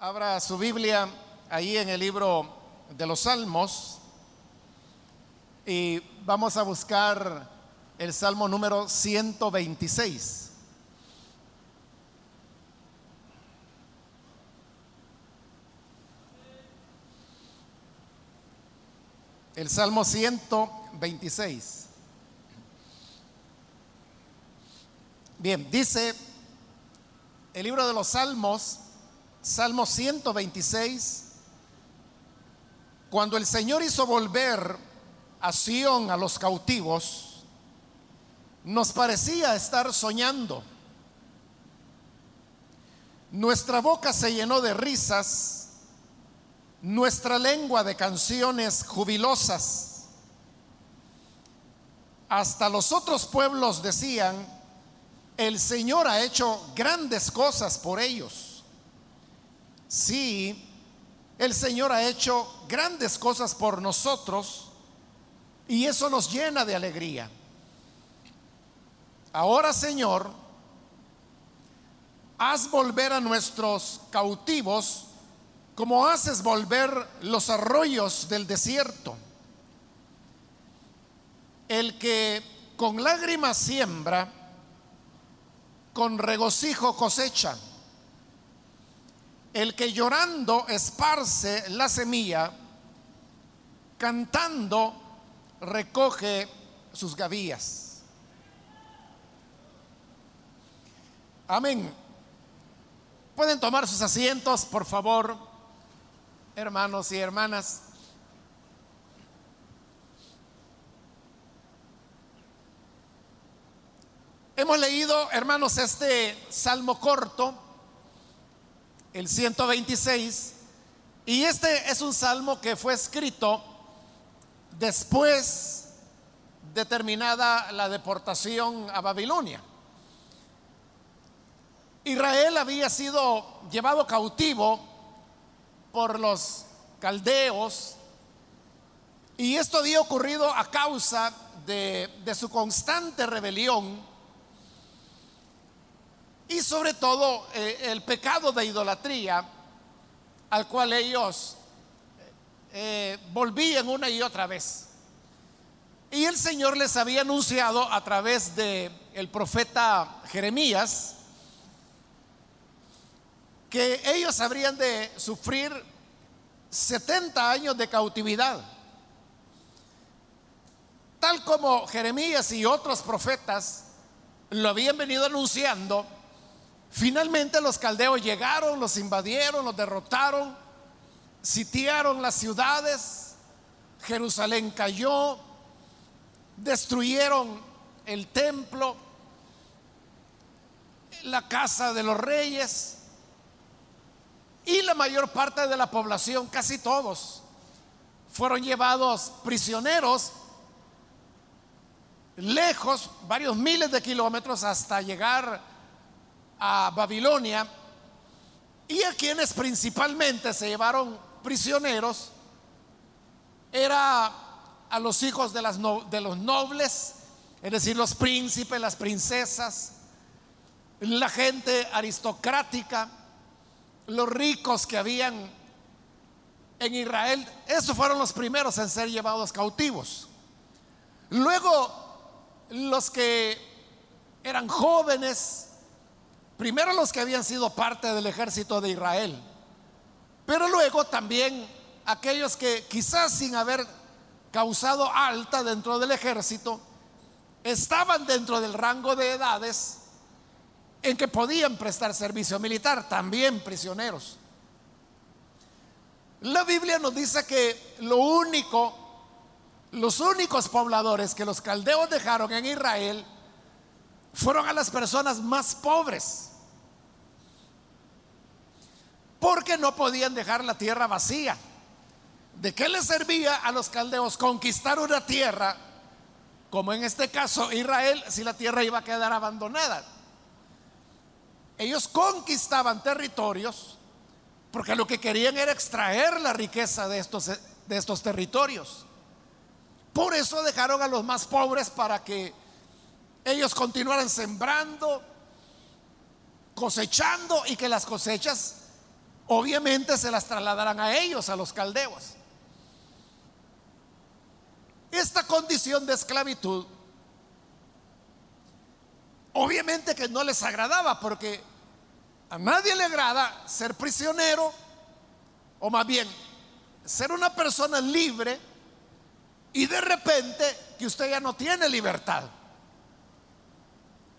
Abra su Biblia ahí en el libro de los Salmos y vamos a buscar el Salmo número 126. El Salmo 126. Bien, dice el libro de los Salmos, Salmo 126, cuando el Señor hizo volver a Sión a los cautivos, nos parecía estar soñando. Nuestra boca se llenó de risas, nuestra lengua de canciones jubilosas. Hasta los otros pueblos decían, el Señor ha hecho grandes cosas por ellos. Sí, el Señor ha hecho grandes cosas por nosotros y eso nos llena de alegría. Ahora, Señor, haz volver a nuestros cautivos como haces volver los arroyos del desierto. El que con lágrimas siembra, con regocijo cosecha. El que llorando esparce la semilla, cantando recoge sus gavillas. Amén. Pueden tomar sus asientos, por favor, hermanos y hermanas. Hemos leído, hermanos, este salmo corto el 126. Y este es un salmo que fue escrito después de terminada la deportación a Babilonia. Israel había sido llevado cautivo por los caldeos y esto había ocurrido a causa de, de su constante rebelión y sobre todo eh, el pecado de idolatría al cual ellos eh, volvían una y otra vez. Y el Señor les había anunciado a través de profeta Jeremías que ellos habrían de sufrir 70 años de cautividad. Tal como Jeremías y otros profetas lo habían venido anunciando, Finalmente los caldeos llegaron, los invadieron, los derrotaron, sitiaron las ciudades, Jerusalén cayó, destruyeron el templo, la casa de los reyes y la mayor parte de la población, casi todos, fueron llevados prisioneros lejos, varios miles de kilómetros hasta llegar a Babilonia y a quienes principalmente se llevaron prisioneros era a los hijos de, las de los nobles, es decir, los príncipes, las princesas, la gente aristocrática, los ricos que habían en Israel, esos fueron los primeros en ser llevados cautivos. Luego, los que eran jóvenes, Primero los que habían sido parte del ejército de Israel, pero luego también aquellos que quizás sin haber causado alta dentro del ejército, estaban dentro del rango de edades en que podían prestar servicio militar, también prisioneros. La Biblia nos dice que lo único, los únicos pobladores que los caldeos dejaron en Israel fueron a las personas más pobres porque no podían dejar la tierra vacía. ¿De qué les servía a los caldeos conquistar una tierra, como en este caso Israel, si la tierra iba a quedar abandonada? Ellos conquistaban territorios porque lo que querían era extraer la riqueza de estos, de estos territorios. Por eso dejaron a los más pobres para que ellos continuaran sembrando, cosechando y que las cosechas obviamente se las trasladarán a ellos, a los caldeos. Esta condición de esclavitud, obviamente que no les agradaba porque a nadie le agrada ser prisionero o más bien ser una persona libre y de repente que usted ya no tiene libertad.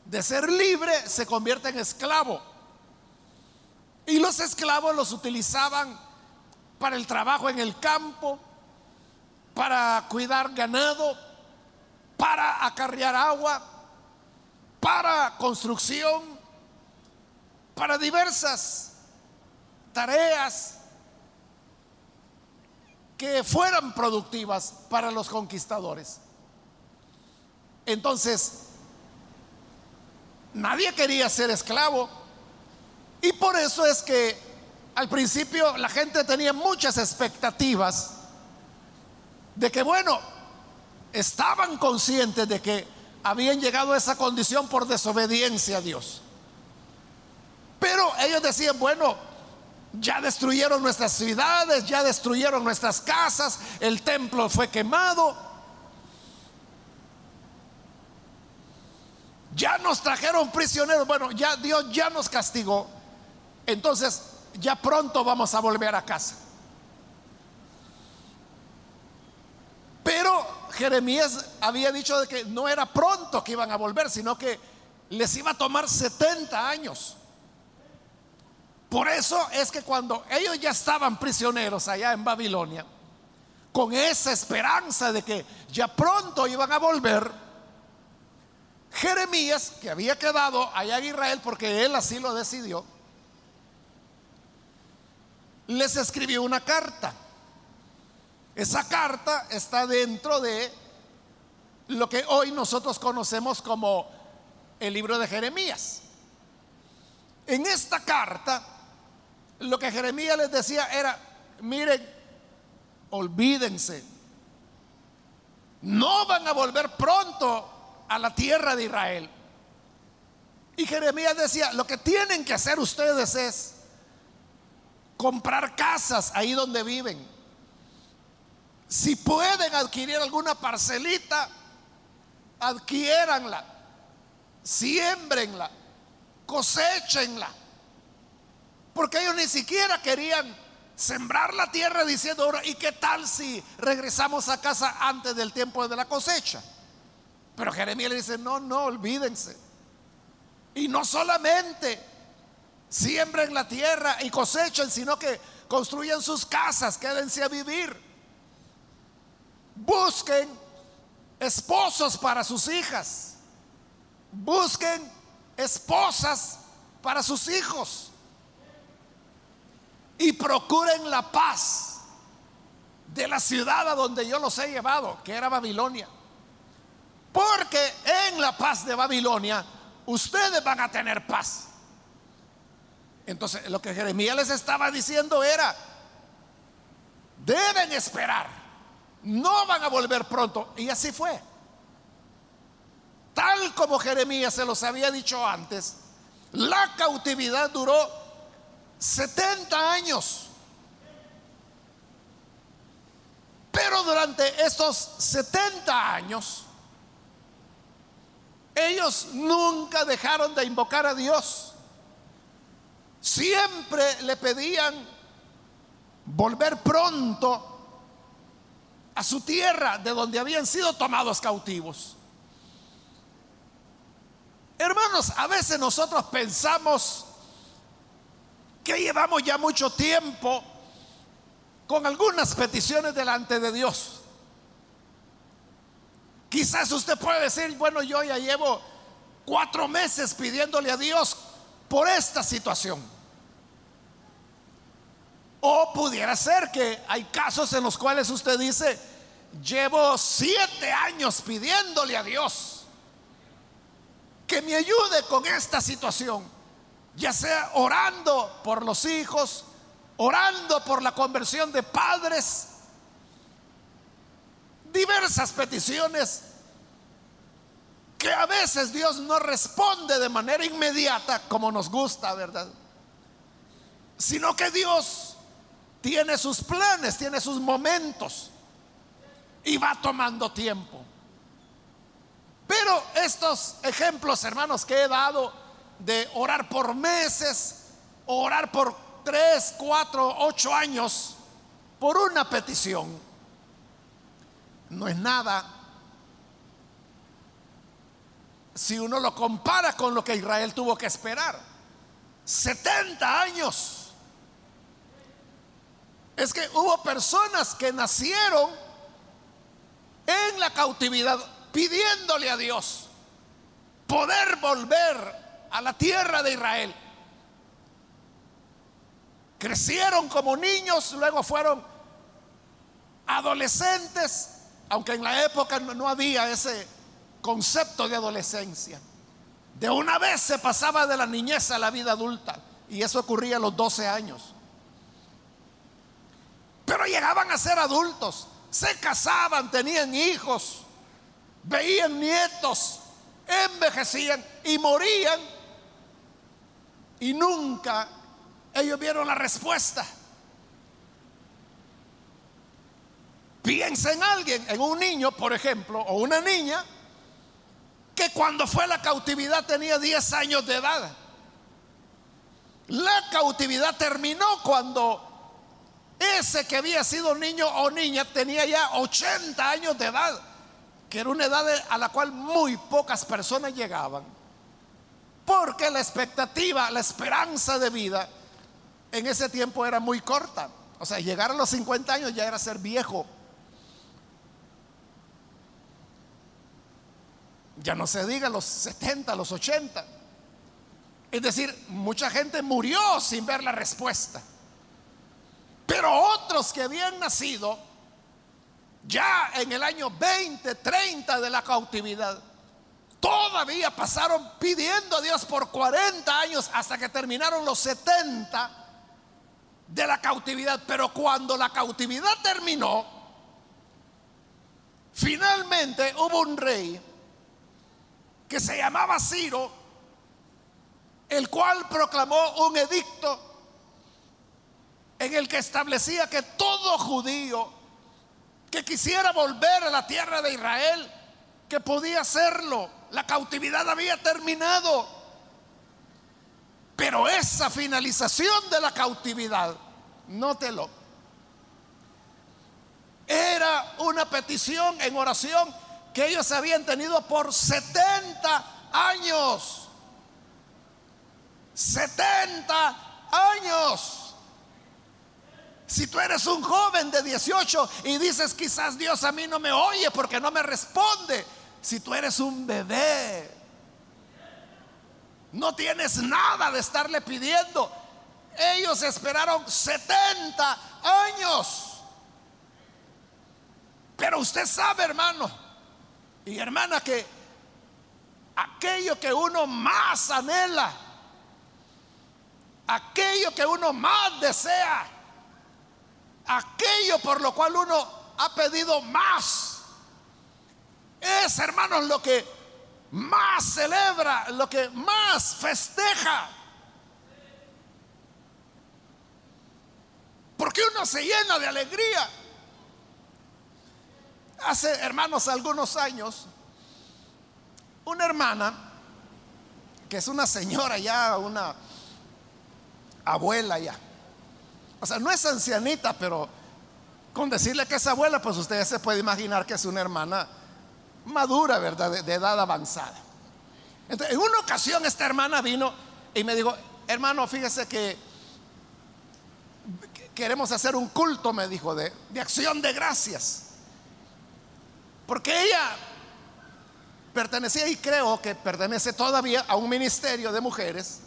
De ser libre se convierte en esclavo. Y los esclavos los utilizaban para el trabajo en el campo, para cuidar ganado, para acarrear agua, para construcción, para diversas tareas que fueran productivas para los conquistadores. Entonces, nadie quería ser esclavo. Y por eso es que al principio la gente tenía muchas expectativas de que, bueno, estaban conscientes de que habían llegado a esa condición por desobediencia a Dios. Pero ellos decían, bueno, ya destruyeron nuestras ciudades, ya destruyeron nuestras casas, el templo fue quemado. Ya nos trajeron prisioneros, bueno, ya Dios ya nos castigó. Entonces, ya pronto vamos a volver a casa. Pero Jeremías había dicho de que no era pronto que iban a volver, sino que les iba a tomar 70 años. Por eso es que cuando ellos ya estaban prisioneros allá en Babilonia, con esa esperanza de que ya pronto iban a volver, Jeremías, que había quedado allá en Israel porque él así lo decidió, les escribió una carta. Esa carta está dentro de lo que hoy nosotros conocemos como el libro de Jeremías. En esta carta, lo que Jeremías les decía era, miren, olvídense, no van a volver pronto a la tierra de Israel. Y Jeremías decía, lo que tienen que hacer ustedes es comprar casas ahí donde viven. Si pueden adquirir alguna parcelita, adquiéranla, siembrenla, cosechenla. Porque ellos ni siquiera querían sembrar la tierra diciendo, ¿y qué tal si regresamos a casa antes del tiempo de la cosecha? Pero Jeremías le dice, no, no, olvídense. Y no solamente siembren la tierra y cosechen, sino que construyan sus casas, quédense a vivir. Busquen esposos para sus hijas. Busquen esposas para sus hijos y procuren la paz de la ciudad a donde yo los he llevado, que era Babilonia. Porque en la paz de Babilonia ustedes van a tener paz. Entonces lo que Jeremías les estaba diciendo era, deben esperar, no van a volver pronto. Y así fue. Tal como Jeremías se los había dicho antes, la cautividad duró 70 años. Pero durante estos 70 años, ellos nunca dejaron de invocar a Dios. Siempre le pedían volver pronto a su tierra de donde habían sido tomados cautivos. Hermanos, a veces nosotros pensamos que llevamos ya mucho tiempo con algunas peticiones delante de Dios. Quizás usted puede decir, bueno, yo ya llevo cuatro meses pidiéndole a Dios por esta situación. O pudiera ser que hay casos en los cuales usted dice, llevo siete años pidiéndole a Dios que me ayude con esta situación ya sea orando por los hijos, orando por la conversión de padres, diversas peticiones que a veces Dios no responde de manera inmediata como nos gusta, ¿verdad? sino que Dios tiene sus planes, tiene sus momentos y va tomando tiempo. Pero estos ejemplos, hermanos, que he dado de orar por meses, orar por tres, cuatro, ocho años por una petición, no es nada si uno lo compara con lo que Israel tuvo que esperar. 70 años. Es que hubo personas que nacieron en la cautividad pidiéndole a Dios poder volver a la tierra de Israel. Crecieron como niños, luego fueron adolescentes, aunque en la época no había ese concepto de adolescencia. De una vez se pasaba de la niñez a la vida adulta y eso ocurría a los 12 años. Pero llegaban a ser adultos, se casaban, tenían hijos, veían nietos, envejecían y morían. Y nunca ellos vieron la respuesta. Piensa en alguien, en un niño, por ejemplo, o una niña, que cuando fue la cautividad tenía 10 años de edad. La cautividad terminó cuando ese que había sido niño o niña tenía ya 80 años de edad que era una edad a la cual muy pocas personas llegaban, porque la expectativa, la esperanza de vida en ese tiempo era muy corta. O sea, llegar a los 50 años ya era ser viejo. Ya no se diga los 70, los 80. Es decir, mucha gente murió sin ver la respuesta. Pero otros que habían nacido ya en el año 20, 30 de la cautividad, todavía pasaron pidiendo a Dios por 40 años hasta que terminaron los 70 de la cautividad. Pero cuando la cautividad terminó, finalmente hubo un rey que se llamaba Ciro, el cual proclamó un edicto en el que establecía que todo judío que quisiera volver a la tierra de Israel, que podía hacerlo. La cautividad había terminado. Pero esa finalización de la cautividad, nótelo, era una petición en oración que ellos habían tenido por 70 años. 70 años. Si tú eres un joven de 18 y dices quizás Dios a mí no me oye porque no me responde. Si tú eres un bebé, no tienes nada de estarle pidiendo. Ellos esperaron 70 años. Pero usted sabe, hermano y hermana, que aquello que uno más anhela, aquello que uno más desea, aquello por lo cual uno ha pedido más. Es, hermanos, lo que más celebra, lo que más festeja. Porque uno se llena de alegría. Hace, hermanos, algunos años, una hermana, que es una señora ya, una abuela ya, o sea, no es ancianita, pero con decirle que es abuela, pues usted se puede imaginar que es una hermana madura, ¿verdad? De, edad avanzada. Entonces, en una ocasión esta hermana vino y me dijo, hermano, fíjese que queremos hacer un culto, me dijo, de, de acción de gracias. Porque ella pertenecía y creo que pertenece todavía a un ministerio de mujeres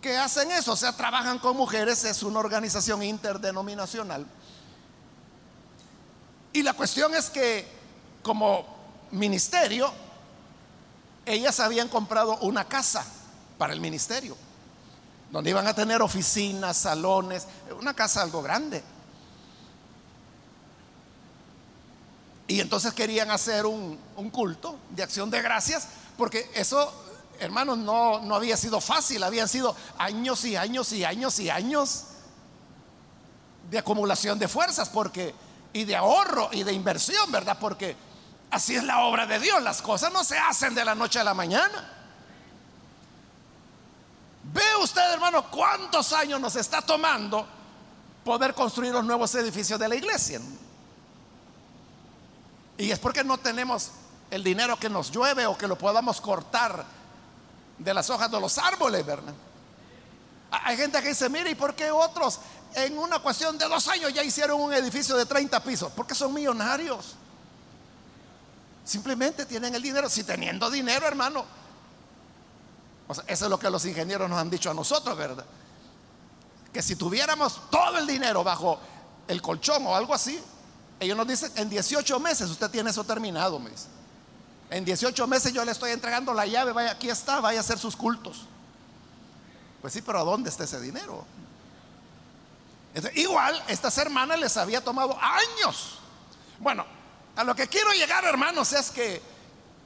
que hacen eso, o sea, trabajan con mujeres, es una organización interdenominacional. Y la cuestión es que como ministerio, ellas habían comprado una casa para el ministerio, donde iban a tener oficinas, salones, una casa algo grande. Y entonces querían hacer un, culto de acción de gracias, porque eso hermanos, no, no había sido fácil, habían sido años y años y años y años de acumulación de fuerzas, porque, y de ahorro y de inversión, ¿verdad? Porque así es la obra de Dios, las cosas no se hacen de la noche a la mañana. Ve usted, hermano, cuántos años nos está tomando poder construir los nuevos edificios de la iglesia. Y es porque no tenemos el dinero que nos llueve o que lo podamos cortar de las hojas de los árboles, ¿verdad? Hay gente que dice, mire, ¿y por qué otros en una cuestión de dos años ya hicieron un edificio de 30 pisos? Porque son millonarios. Simplemente tienen el dinero. Si teniendo dinero, hermano. eso es lo que los ingenieros nos han dicho a nosotros, ¿verdad? Que si tuviéramos todo el dinero bajo el colchón o algo así, ellos nos dicen, en 18 meses usted tiene eso terminado, mes. En 18 meses yo le estoy entregando la llave, vaya, aquí está, vaya a hacer sus cultos. Pues sí, pero ¿a dónde está ese dinero? igual, estas hermanas les había tomado años. Bueno, a lo que quiero llegar, hermanos, es que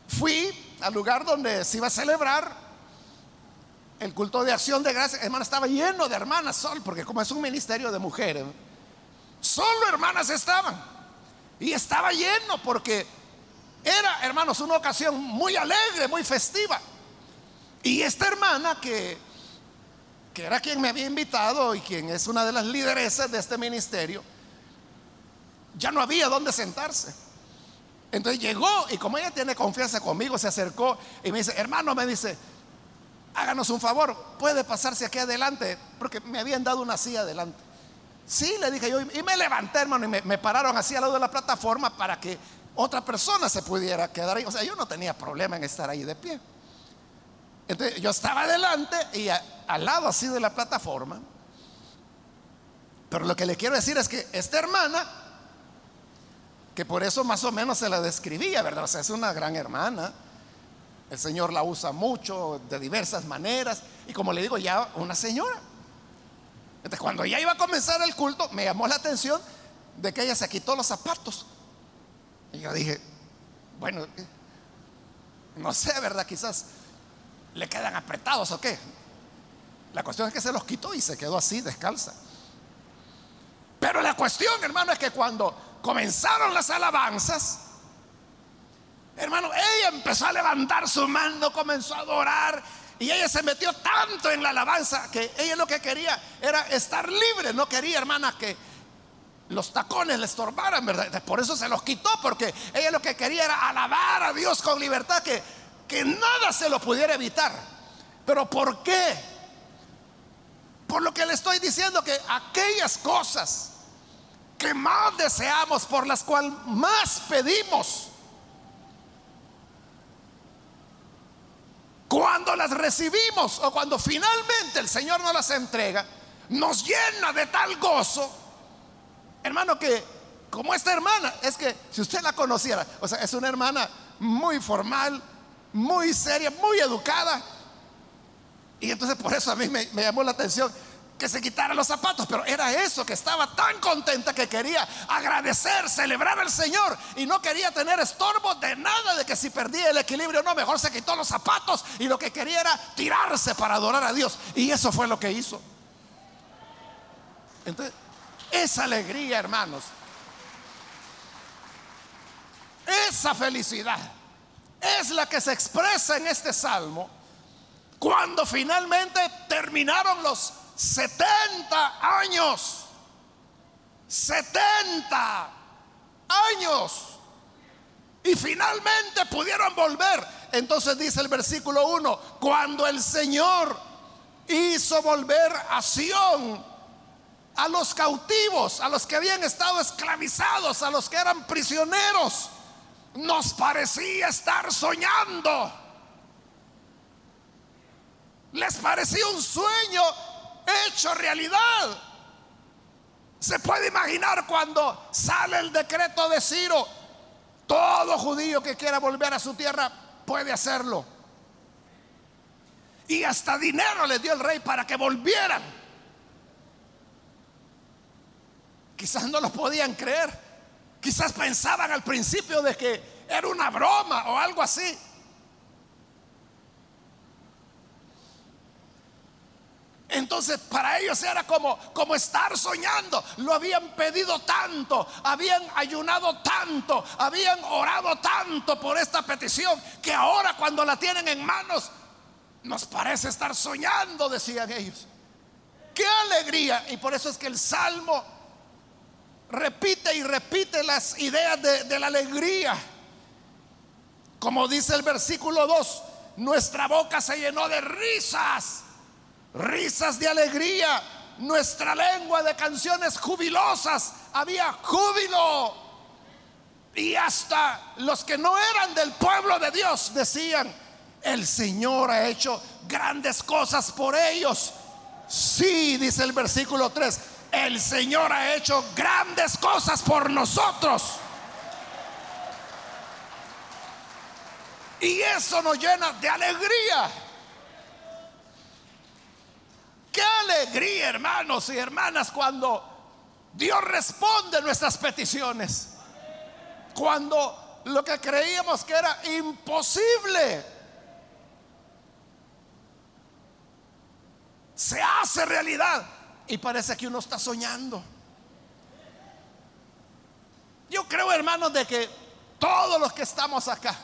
fui al lugar donde se iba a celebrar el culto de acción de gracias. Hermano, estaba lleno de hermanas, sol, porque como es un ministerio de mujeres, solo hermanas estaban. Y estaba lleno porque era, hermanos, una ocasión muy alegre, muy festiva. Y esta hermana que, que era quien me había invitado y quien es una de las lideresas de este ministerio, ya no había dónde sentarse. Entonces llegó y como ella tiene confianza conmigo, se acercó y me dice, hermano, me dice, háganos un favor, puede pasarse aquí adelante, porque me habían dado una silla adelante. Sí, le dije yo, y me levanté, hermano, y me, pararon así al lado de la plataforma para que otra persona se pudiera quedar ahí. O sea, yo no tenía problema en estar ahí de pie. Entonces yo estaba adelante y al lado así de la plataforma. Pero lo que le quiero decir es que esta hermana, que por eso más o menos se la describía, ¿verdad? O sea, es una gran hermana. El Señor la usa mucho, de diversas maneras. Y como le digo, ya una señora. Entonces, cuando ya iba a comenzar el culto, me llamó la atención de que ella se quitó los zapatos. Y yo dije, bueno, no sé, ¿verdad? Quizás le quedan apretados o qué. La cuestión es que se los quitó y se quedó así, descalza. Pero la cuestión, hermano, es que cuando comenzaron las alabanzas, hermano, ella empezó a levantar su mano, comenzó a adorar y ella se metió tanto en la alabanza que ella lo que quería era estar libre, no quería, hermana, que los tacones le estorbaran, ¿verdad? Por eso se los quitó, porque ella lo que quería era alabar a Dios con libertad, que, que nada se lo pudiera evitar. Pero ¿por qué? Por lo que le estoy diciendo que aquellas cosas que más deseamos, por las cuales más pedimos, cuando las recibimos o cuando finalmente el Señor nos las entrega, nos llena de tal gozo, hermano, que como esta hermana, es que si usted la conociera, o sea, es una hermana muy formal, muy seria, muy educada. Y entonces por eso a mí me, llamó la atención se quitara los zapatos, pero era eso, que estaba tan contenta que quería agradecer, celebrar al Señor y no quería tener estorbo de nada de que si perdía el equilibrio no, mejor se quitó los zapatos y lo que quería era tirarse para adorar a Dios. Y eso fue lo que hizo. Entonces, esa alegría, hermanos, esa felicidad es la que se expresa en este salmo cuando finalmente terminaron los 70 años. 70 años. Y finalmente pudieron volver. Entonces dice el versículo 1, cuando el Señor hizo volver a Sión a los cautivos, a los que habían estado esclavizados, a los que eran prisioneros, nos parecía estar soñando. Les parecía un sueño hecho realidad. Se puede imaginar cuando sale el decreto de Ciro, todo judío que quiera volver a su tierra puede hacerlo. Y hasta dinero le dio el rey para que volvieran. Quizás no lo podían creer. Quizás pensaban al principio de que era una broma o algo así. Entonces para ellos era como, como estar soñando. Lo habían pedido tanto, habían ayunado tanto, habían orado tanto por esta petición, que ahora cuando la tienen en manos, nos parece estar soñando, decían ellos. Qué alegría. Y por eso es que el Salmo repite y repite las ideas de, de la alegría. Como dice el versículo 2, nuestra boca se llenó de risas risas de alegría, nuestra lengua de canciones jubilosas, había júbilo. Y hasta los que no eran del pueblo de Dios decían, el Señor ha hecho grandes cosas por ellos. Sí, dice el versículo 3, el Señor ha hecho grandes cosas por nosotros. Y eso nos llena de alegría. Qué alegría, hermanos y hermanas, cuando Dios responde nuestras peticiones. Cuando lo que creíamos que era imposible se hace realidad y parece que uno está soñando. Yo creo, hermanos, de que todos los que estamos acá,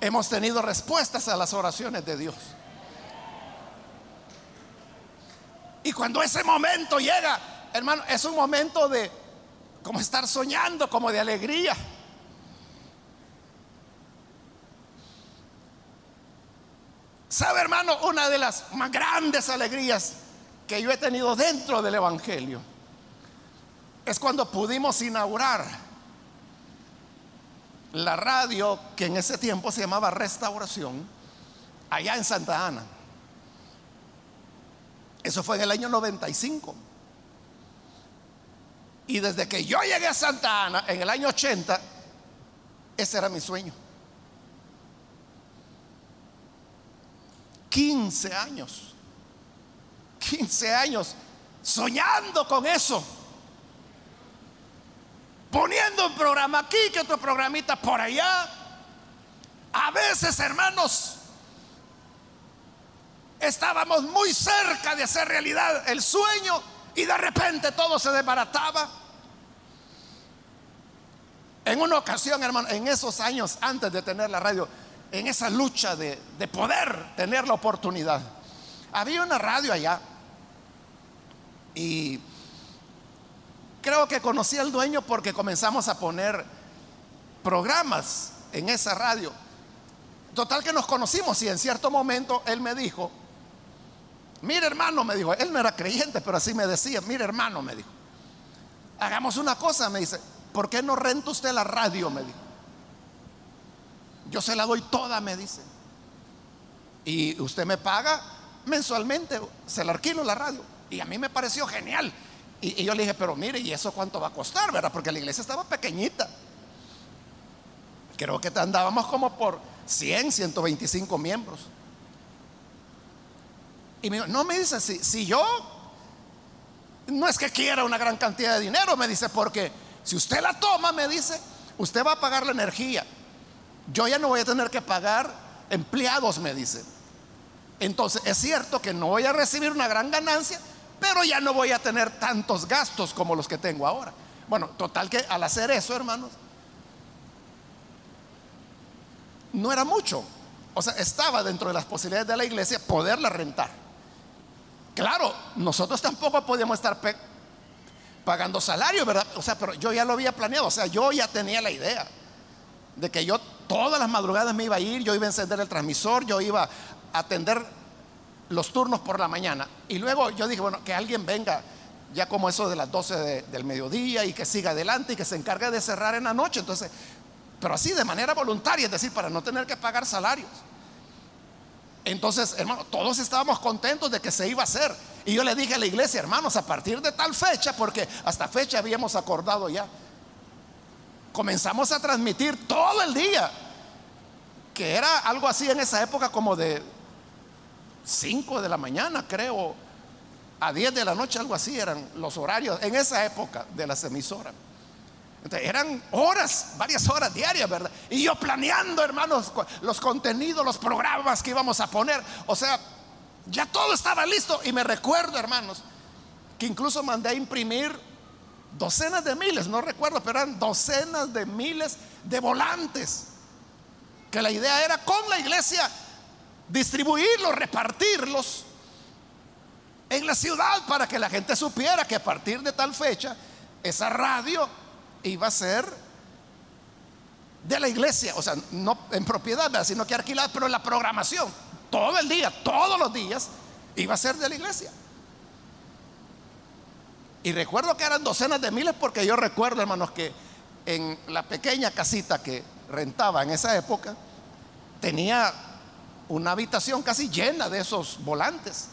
hemos tenido respuestas a las oraciones de Dios. Y cuando ese momento llega, hermano, es un momento de como estar soñando, como de alegría. ¿Sabe, hermano? Una de las más grandes alegrías que yo he tenido dentro del Evangelio es cuando pudimos inaugurar la radio que en ese tiempo se llamaba Restauración, allá en Santa Ana. Eso fue en el año 95. Y desde que yo llegué a Santa Ana, en el año 80, ese era mi sueño. 15 años. 15 años soñando con eso un programa aquí, que otro programita por allá. A veces, hermanos, estábamos muy cerca de hacer realidad el sueño y de repente todo se desbarataba. En una ocasión, hermano, en esos años antes de tener la radio, en esa lucha de, de poder tener la oportunidad, había una radio allá y Creo que conocí al dueño porque comenzamos a poner programas en esa radio. Total que nos conocimos y en cierto momento él me dijo, mire hermano, me dijo, él no era creyente, pero así me decía, mire hermano, me dijo, hagamos una cosa, me dice, ¿por qué no renta usted la radio? Me dijo. Yo se la doy toda, me dice. Y usted me paga mensualmente, se la alquilo la radio. Y a mí me pareció genial. Y, yo le dije, pero mire, ¿y eso cuánto va a costar, verdad? Porque la iglesia estaba pequeñita. Creo que andábamos como por 100, 125 miembros. Y me dijo, no me dice, si, si yo no es que quiera una gran cantidad de dinero, me dice, porque si usted la toma, me dice, usted va a pagar la energía. Yo ya no voy a tener que pagar empleados, me dice. Entonces, es cierto que no voy a recibir una gran ganancia, pero ya no voy a tener tantos gastos como los que tengo ahora. Bueno, total que al hacer eso, hermanos, no era mucho. O sea, estaba dentro de las posibilidades de la iglesia poderla rentar. Claro, nosotros tampoco podíamos estar pagando salario, ¿verdad? O sea, pero yo ya lo había planeado, o sea, yo ya tenía la idea de que yo todas las madrugadas me iba a ir, yo iba a encender el transmisor, yo iba a atender los turnos por la mañana. Y luego yo dije, bueno, que alguien venga ya como eso de las 12 del mediodía y que siga adelante y que se encargue de cerrar en la noche. Entonces, pero así de manera voluntaria, es decir, para no tener que pagar salarios. Entonces, hermano, todos estábamos contentos de que se iba a hacer. Y yo le dije a la iglesia, hermanos, a partir de tal fecha, porque hasta fecha habíamos acordado ya, comenzamos a transmitir todo el día, que era algo así en esa época como de 5 de la mañana, creo, a 10 de la noche, algo así eran los horarios en esa época de las emisoras. eran horas, varias horas diarias, ¿verdad? Y yo planeando, hermanos, los contenidos, los programas que íbamos a poner. O sea, ya todo estaba listo. Y me recuerdo, hermanos, que incluso mandé a imprimir docenas de miles, no recuerdo, pero eran docenas de miles de volantes. Que la idea era con la iglesia distribuirlos, repartirlos en la ciudad para que la gente supiera que a partir de tal fecha esa radio iba a ser de la iglesia, o sea, no en propiedad, sino que alquilada, pero la programación, todo el día, todos los días, iba a ser de la iglesia. Y recuerdo que eran docenas de miles porque yo recuerdo, hermanos, que en la pequeña casita que rentaba en esa época, tenía una habitación casi llena de esos volantes.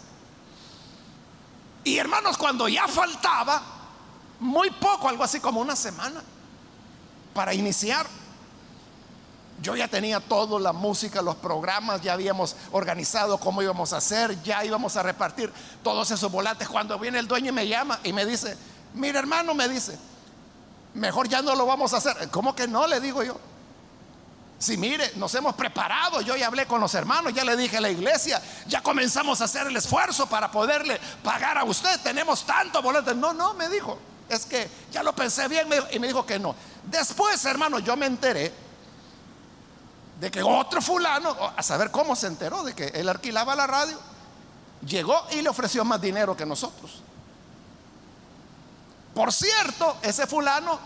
Y hermanos, cuando ya faltaba, muy poco, algo así como una semana, para iniciar. Yo ya tenía todo, la música, los programas, ya habíamos organizado cómo íbamos a hacer, ya íbamos a repartir todos esos volantes. Cuando viene el dueño y me llama y me dice, mira hermano, me dice, mejor ya no lo vamos a hacer. ¿Cómo que no? Le digo yo. Si mire, nos hemos preparado, yo ya hablé con los hermanos, ya le dije a la iglesia, ya comenzamos a hacer el esfuerzo para poderle pagar a usted, tenemos tanto boletos. No, no, me dijo, es que ya lo pensé bien y me dijo que no. Después, hermano, yo me enteré de que otro fulano, a saber cómo se enteró de que él alquilaba la radio, llegó y le ofreció más dinero que nosotros. Por cierto, ese fulano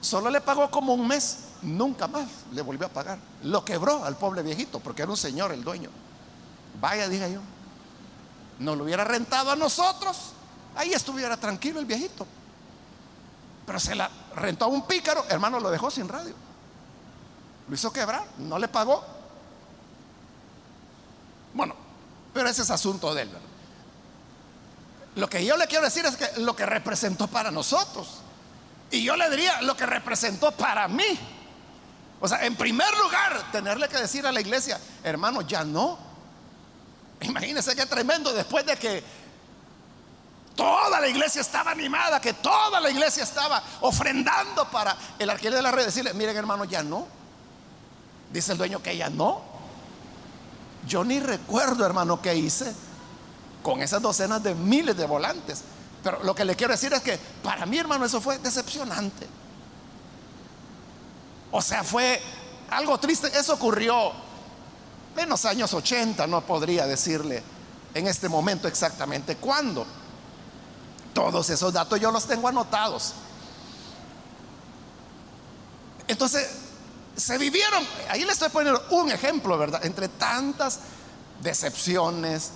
solo le pagó como un mes, nunca más le volvió a pagar. Lo quebró al pobre viejito porque era un señor el dueño. Vaya, diga yo, no lo hubiera rentado a nosotros, ahí estuviera tranquilo el viejito. Pero se la rentó a un pícaro, hermano, lo dejó sin radio. Lo hizo quebrar, no le pagó. Bueno, pero ese es asunto de él. Lo que yo le quiero decir es que lo que representó para nosotros. Y yo le diría lo que representó para mí. O sea, en primer lugar, tenerle que decir a la iglesia, hermano, ya no. Imagínense qué tremendo después de que Toda la iglesia estaba animada, que toda la iglesia estaba ofrendando para el alquiler de la red. Decirle, miren hermano, ya no. Dice el dueño que ya no. Yo ni recuerdo, hermano, qué hice con esas docenas de miles de volantes. Pero lo que le quiero decir es que para mí, hermano, eso fue decepcionante. O sea, fue algo triste. Eso ocurrió en los años 80, no podría decirle en este momento exactamente cuándo. Todos esos datos yo los tengo anotados. Entonces, se vivieron, ahí le estoy poniendo un ejemplo, ¿verdad? Entre tantas decepciones,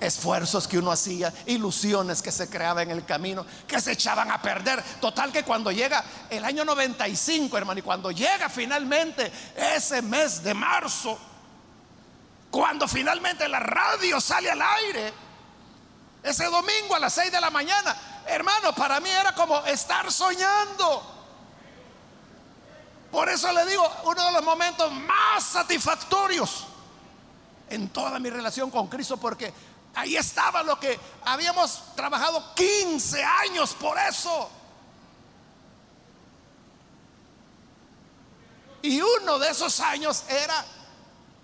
esfuerzos que uno hacía, ilusiones que se creaban en el camino, que se echaban a perder. Total que cuando llega el año 95, hermano, y cuando llega finalmente ese mes de marzo, cuando finalmente la radio sale al aire, ese domingo a las 6 de la mañana, hermano, para mí era como estar soñando. Por eso le digo, uno de los momentos más satisfactorios en toda mi relación con Cristo, porque ahí estaba lo que habíamos trabajado 15 años por eso. Y uno de esos años era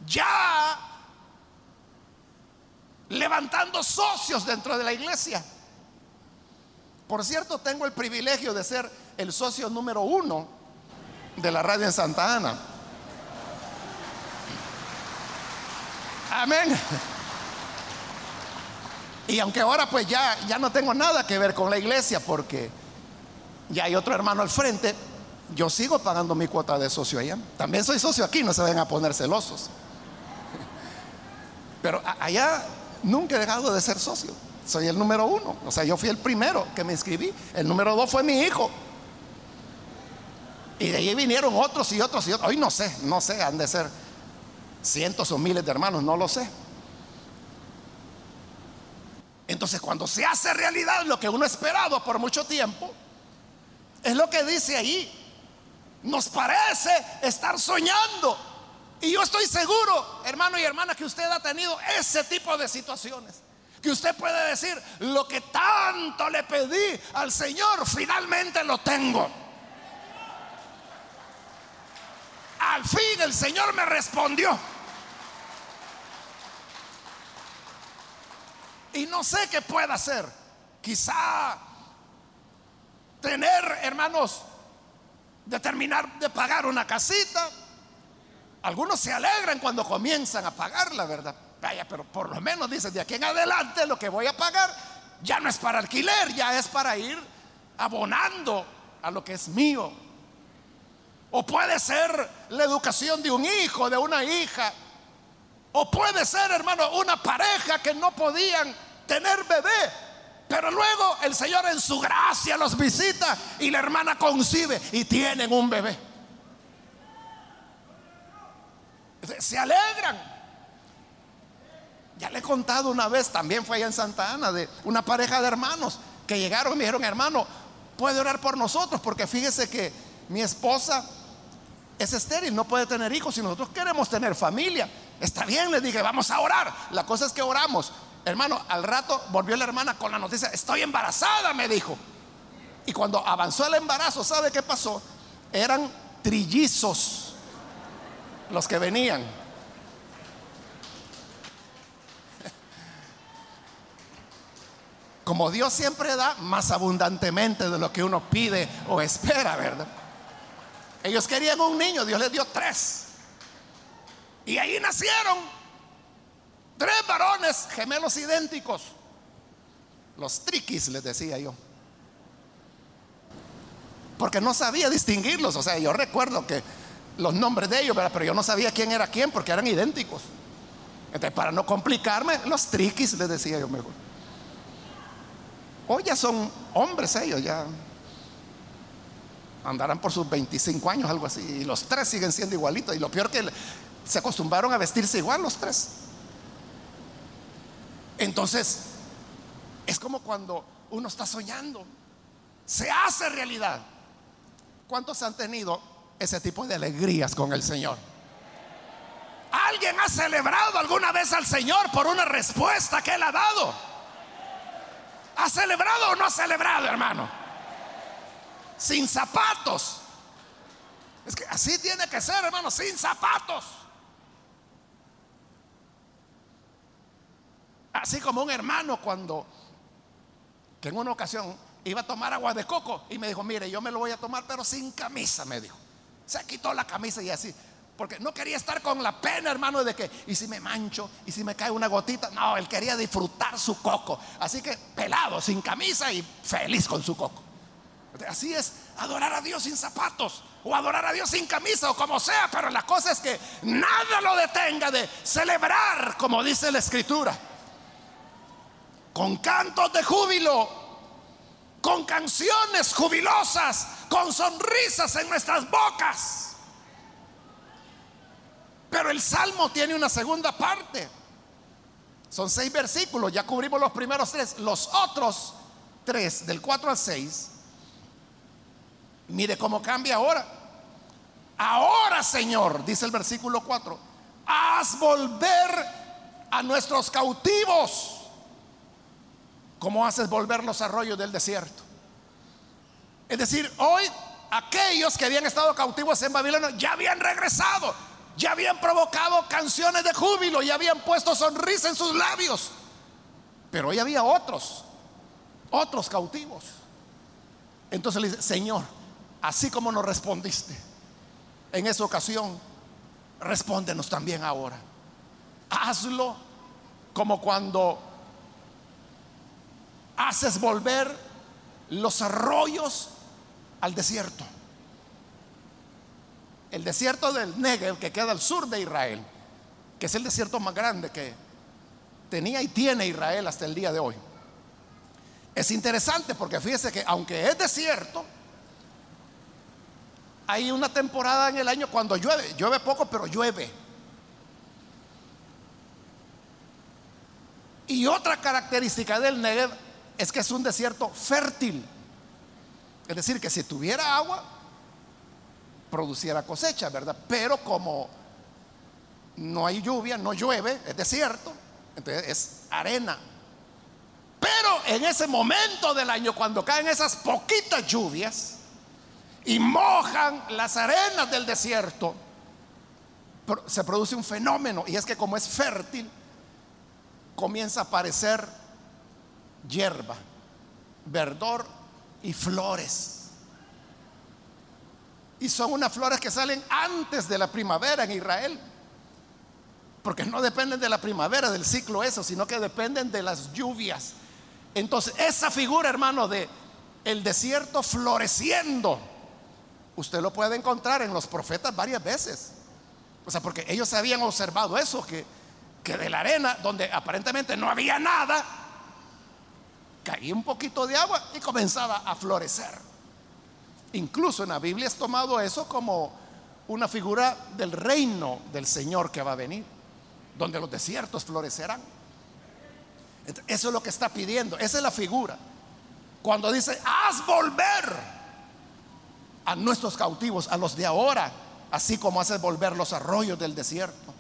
ya levantando socios dentro de la iglesia. Por cierto, tengo el privilegio de ser el socio número uno de la radio en Santa Ana. Amén. Y aunque ahora pues ya, ya no tengo nada que ver con la iglesia porque ya hay otro hermano al frente, yo sigo pagando mi cuota de socio allá. También soy socio aquí, no se ven a poner celosos. Pero allá nunca he dejado de ser socio. Soy el número uno. O sea, yo fui el primero que me inscribí. El número dos fue mi hijo. Y de ahí vinieron otros y otros y otros. Hoy no sé, no sé, han de ser cientos o miles de hermanos, no lo sé. Entonces cuando se hace realidad lo que uno ha esperado por mucho tiempo, es lo que dice ahí. Nos parece estar soñando. Y yo estoy seguro, hermano y hermana, que usted ha tenido ese tipo de situaciones. Que usted puede decir, lo que tanto le pedí al Señor, finalmente lo tengo. Al fin el Señor me respondió. Y no sé qué pueda hacer. Quizá tener, hermanos, de terminar de pagar una casita. Algunos se alegran cuando comienzan a pagarla, ¿verdad? Vaya, pero por lo menos dicen, de aquí en adelante lo que voy a pagar ya no es para alquiler, ya es para ir abonando a lo que es mío. O puede ser la educación de un hijo, de una hija. O puede ser, hermano, una pareja que no podían tener bebé. Pero luego el Señor en su gracia los visita y la hermana concibe y tienen un bebé. Se alegran. Ya le he contado una vez, también fue allá en Santa Ana, de una pareja de hermanos que llegaron y me dijeron, hermano, puede orar por nosotros, porque fíjese que mi esposa es estéril, no puede tener hijos y nosotros queremos tener familia. Está bien, le dije, vamos a orar. La cosa es que oramos. Hermano, al rato volvió la hermana con la noticia, estoy embarazada, me dijo. Y cuando avanzó el embarazo, ¿sabe qué pasó? Eran trillizos los que venían. Como Dios siempre da más abundantemente de lo que uno pide o espera, ¿verdad? Ellos querían un niño, Dios les dio tres. Y ahí nacieron tres varones gemelos idénticos. Los triquis, les decía yo. Porque no sabía distinguirlos. O sea, yo recuerdo que los nombres de ellos, pero yo no sabía quién era quién porque eran idénticos. Entonces, para no complicarme, los triquis, les decía yo mejor. Hoy ya son hombres ellos, ya andarán por sus 25 años, algo así. Y los tres siguen siendo igualitos. Y lo peor que se acostumbraron a vestirse igual los tres. Entonces, es como cuando uno está soñando. Se hace realidad. ¿Cuántos han tenido ese tipo de alegrías con el Señor? ¿Alguien ha celebrado alguna vez al Señor por una respuesta que Él ha dado? ¿Ha celebrado o no ha celebrado, hermano? Sin zapatos. Es que así tiene que ser, hermano, sin zapatos. Así como un hermano cuando, que en una ocasión iba a tomar agua de coco y me dijo, mire, yo me lo voy a tomar, pero sin camisa, me dijo. Se quitó la camisa y así. Porque no quería estar con la pena, hermano, de que, y si me mancho, y si me cae una gotita. No, él quería disfrutar su coco. Así que pelado, sin camisa y feliz con su coco. Así es, adorar a Dios sin zapatos, o adorar a Dios sin camisa, o como sea. Pero la cosa es que nada lo detenga de celebrar, como dice la Escritura, con cantos de júbilo, con canciones jubilosas, con sonrisas en nuestras bocas pero el Salmo tiene una segunda parte. Son seis versículos, ya cubrimos los primeros tres. Los otros tres, del 4 al 6, mire cómo cambia ahora. Ahora, Señor, dice el versículo 4, haz volver a nuestros cautivos, como haces volver los arroyos del desierto. Es decir, hoy aquellos que habían estado cautivos en Babilonia ya habían regresado ya habían provocado canciones de júbilo y habían puesto sonrisa en sus labios. Pero hoy había otros, otros cautivos. Entonces le dice, Señor, así como nos respondiste en esa ocasión, respóndenos también ahora. Hazlo como cuando haces volver los arroyos al desierto el desierto del Negev, que queda al sur de Israel, que es el desierto más grande que tenía y tiene Israel hasta el día de hoy. Es interesante porque fíjese que aunque es desierto, hay una temporada en el año cuando llueve, llueve poco, pero llueve. Y otra característica del Negev es que es un desierto fértil. Es decir, que si tuviera agua, produciera cosecha, ¿verdad? Pero como no hay lluvia, no llueve, es desierto, entonces es arena. Pero en ese momento del año, cuando caen esas poquitas lluvias y mojan las arenas del desierto, se produce un fenómeno y es que como es fértil, comienza a aparecer hierba, verdor y flores. Y son unas flores que salen antes de la primavera en Israel. Porque no dependen de la primavera, del ciclo eso, sino que dependen de las lluvias. Entonces, esa figura, hermano, de el desierto floreciendo, usted lo puede encontrar en los profetas varias veces. O sea, porque ellos habían observado eso, que, que de la arena, donde aparentemente no había nada, caía un poquito de agua y comenzaba a florecer. Incluso en la Biblia es tomado eso como una figura del reino del Señor que va a venir, donde los desiertos florecerán. Eso es lo que está pidiendo, esa es la figura. Cuando dice, haz volver a nuestros cautivos, a los de ahora, así como haces volver los arroyos del desierto.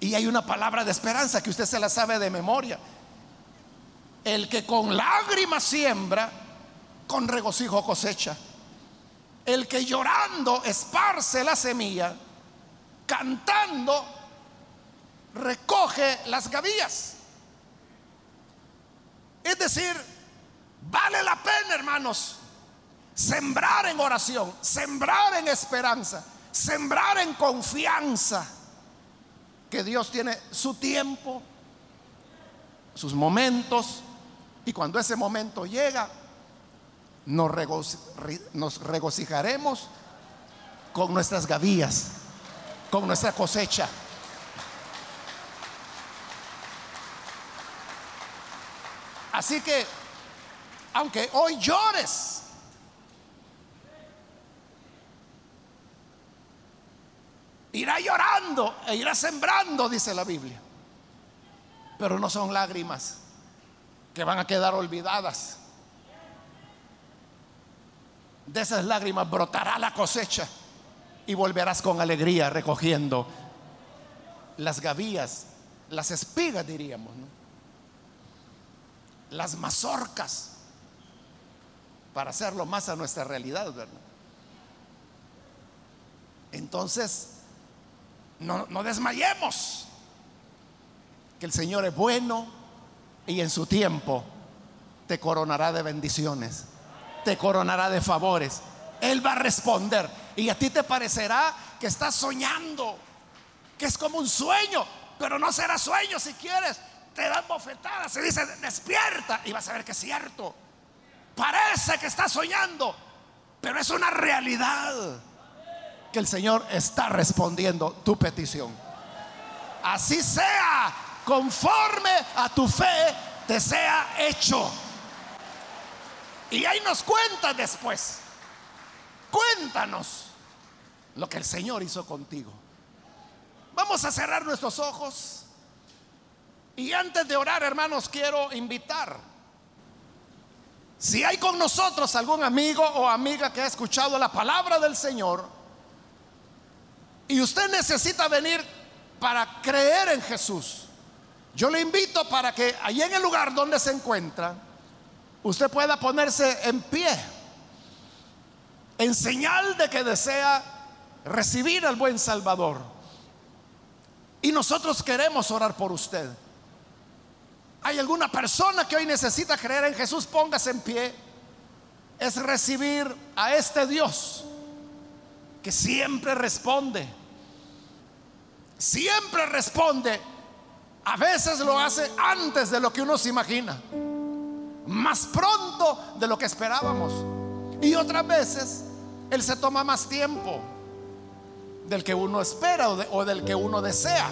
Y hay una palabra de esperanza que usted se la sabe de memoria. El que con lágrimas siembra, con regocijo cosecha. El que llorando esparce la semilla, cantando recoge las gavillas. Es decir, vale la pena, hermanos, sembrar en oración, sembrar en esperanza, sembrar en confianza que Dios tiene su tiempo, sus momentos, y cuando ese momento llega, nos, regocijaremos con nuestras gavillas, con nuestra cosecha. Así que, aunque hoy llores, irá llorando e irá sembrando, dice la Biblia. Pero no son lágrimas que van a quedar olvidadas. De esas lágrimas brotará la cosecha y volverás con alegría recogiendo las gavillas, las espigas diríamos, las mazorcas, para hacerlo más a nuestra realidad, ¿verdad? Entonces, no, no desmayemos, que el Señor es bueno, y en su tiempo te coronará de bendiciones, te coronará de favores. Él va a responder y a ti te parecerá que estás soñando, que es como un sueño, pero no será sueño si quieres. Te dan bofetadas, se dice despierta y vas a ver que es cierto. Parece que estás soñando, pero es una realidad que el Señor está respondiendo tu petición. Así sea conforme a tu fe te sea hecho. Y ahí nos cuentas después. Cuéntanos lo que el Señor hizo contigo. Vamos a cerrar nuestros ojos. Y antes de orar, hermanos, quiero invitar. Si hay con nosotros algún amigo o amiga que ha escuchado la palabra del Señor y usted necesita venir para creer en Jesús, yo le invito para que allí en el lugar donde se encuentra, usted pueda ponerse en pie en señal de que desea recibir al buen Salvador. Y nosotros queremos orar por usted. ¿Hay alguna persona que hoy necesita creer en Jesús? Póngase en pie. Es recibir a este Dios que siempre responde. Siempre responde a veces lo hace antes de lo que uno se imagina, más pronto de lo que esperábamos. Y otras veces Él se toma más tiempo del que uno espera o, del que uno desea.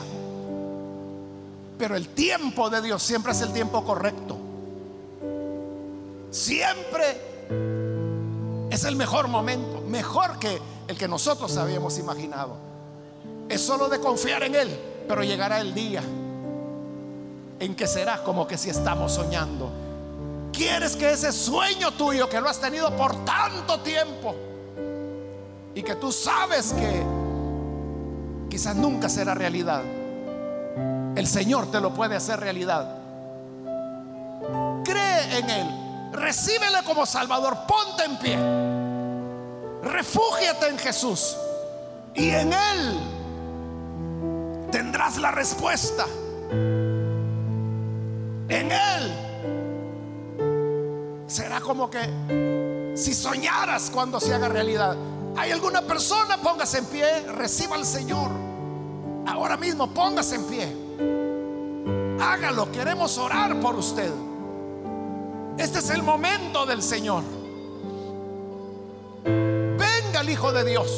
Pero el tiempo de Dios siempre es el tiempo correcto. Siempre es el mejor momento, mejor que el que nosotros habíamos imaginado. Es solo de confiar en Él, pero llegará el día en que será como que si estamos soñando. Quieres que ese sueño tuyo que lo has tenido por tanto tiempo y que tú sabes que quizás nunca será realidad, el Señor te lo puede hacer realidad. Cree en Él, recíbele como Salvador, ponte en pie, refúgiate en Jesús y en Él tendrás la respuesta. En Él será como que si soñaras cuando se haga realidad. ¿Hay alguna persona? Póngase en pie, reciba al Señor. Ahora mismo póngase en pie. Hágalo, queremos orar por usted. Este es el momento del Señor. Venga el Hijo de Dios.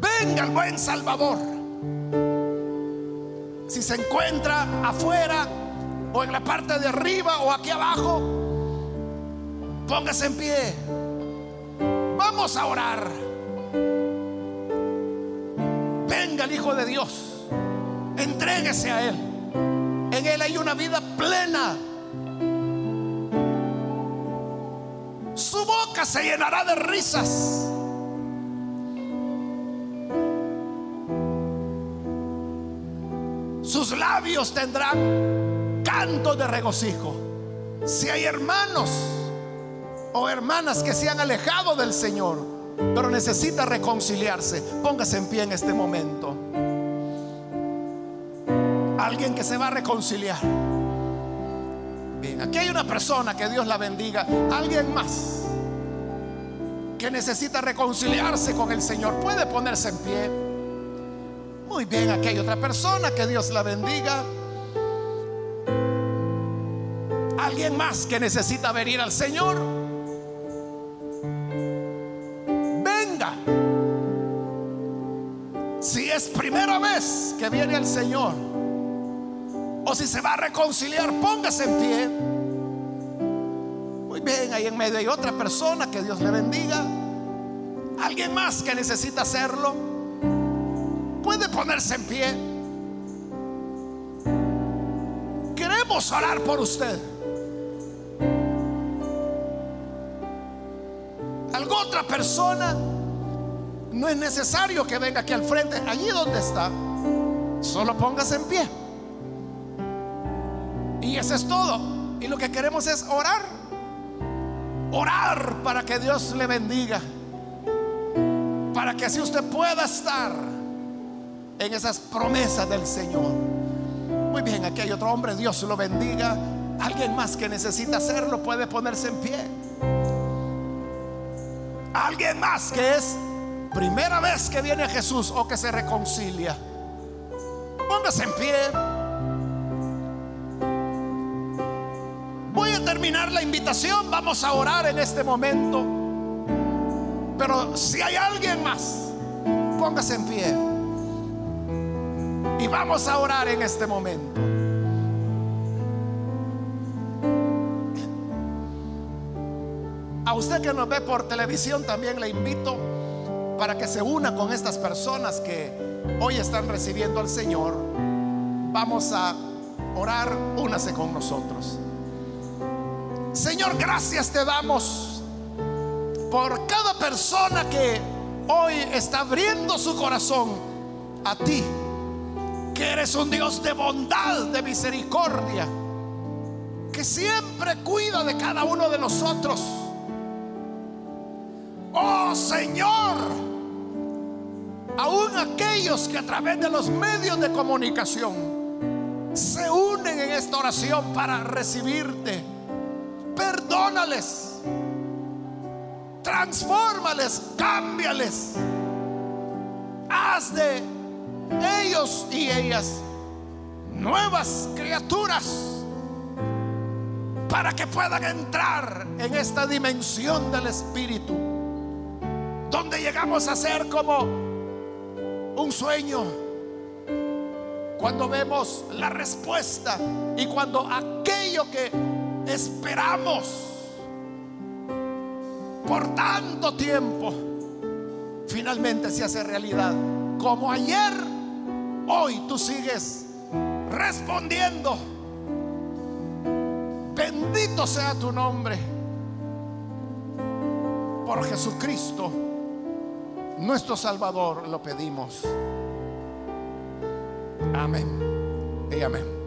Venga el buen Salvador. Si se encuentra afuera o en la parte de arriba o aquí abajo, póngase en pie. Vamos a orar. Venga el Hijo de Dios. Entréguese a Él. En Él hay una vida plena. Su boca se llenará de risas. Sus labios tendrán canto de regocijo. Si hay hermanos o hermanas que se han alejado del Señor, pero necesita reconciliarse, póngase en pie en este momento. Alguien que se va a reconciliar. Bien, aquí hay una persona que Dios la bendiga. Alguien más que necesita reconciliarse con el Señor. Puede ponerse en pie. Muy bien, aquí hay otra persona que Dios la bendiga. Alguien más que necesita venir al Señor. Venga. Si es primera vez que viene al Señor o si se va a reconciliar, póngase en pie. Muy bien, ahí en medio hay otra persona, que Dios le bendiga. Alguien más que necesita hacerlo, puede ponerse en pie. Queremos orar por usted. ¿Alguna otra persona? No es necesario que venga aquí al frente, allí donde está. Solo póngase en pie. Y eso es todo. Y lo que queremos es orar. Orar para que Dios le bendiga. Para que así usted pueda estar en esas promesas del Señor. Muy bien, aquí hay otro hombre. Dios lo bendiga. Alguien más que necesita hacerlo puede ponerse en pie. Alguien más que es primera vez que viene Jesús o que se reconcilia. Póngase en pie. Voy a terminar la invitación. Vamos a orar en este momento. Pero si hay alguien más, póngase en pie. Y vamos a orar en este momento. A usted que nos ve por televisión también le invito para que se una con estas personas que hoy están recibiendo al Señor. Vamos a orar, únase con nosotros. Señor, gracias te damos por cada persona que hoy está abriendo su corazón a ti, que eres un Dios de bondad, de misericordia, que siempre cuida de cada uno de nosotros. Oh Señor, aún aquellos que a través de los medios de comunicación se unen en esta oración para recibirte, perdónales, transfórmales, cámbiales, haz de ellos y ellas nuevas criaturas para que puedan entrar en esta dimensión del Espíritu donde llegamos a ser como un sueño. Cuando vemos la respuesta y cuando aquello que esperamos por tanto tiempo finalmente se hace realidad. Como ayer, hoy tú sigues respondiendo. Bendito sea tu nombre por Jesucristo nuestro Salvador, lo pedimos. Amén y amén.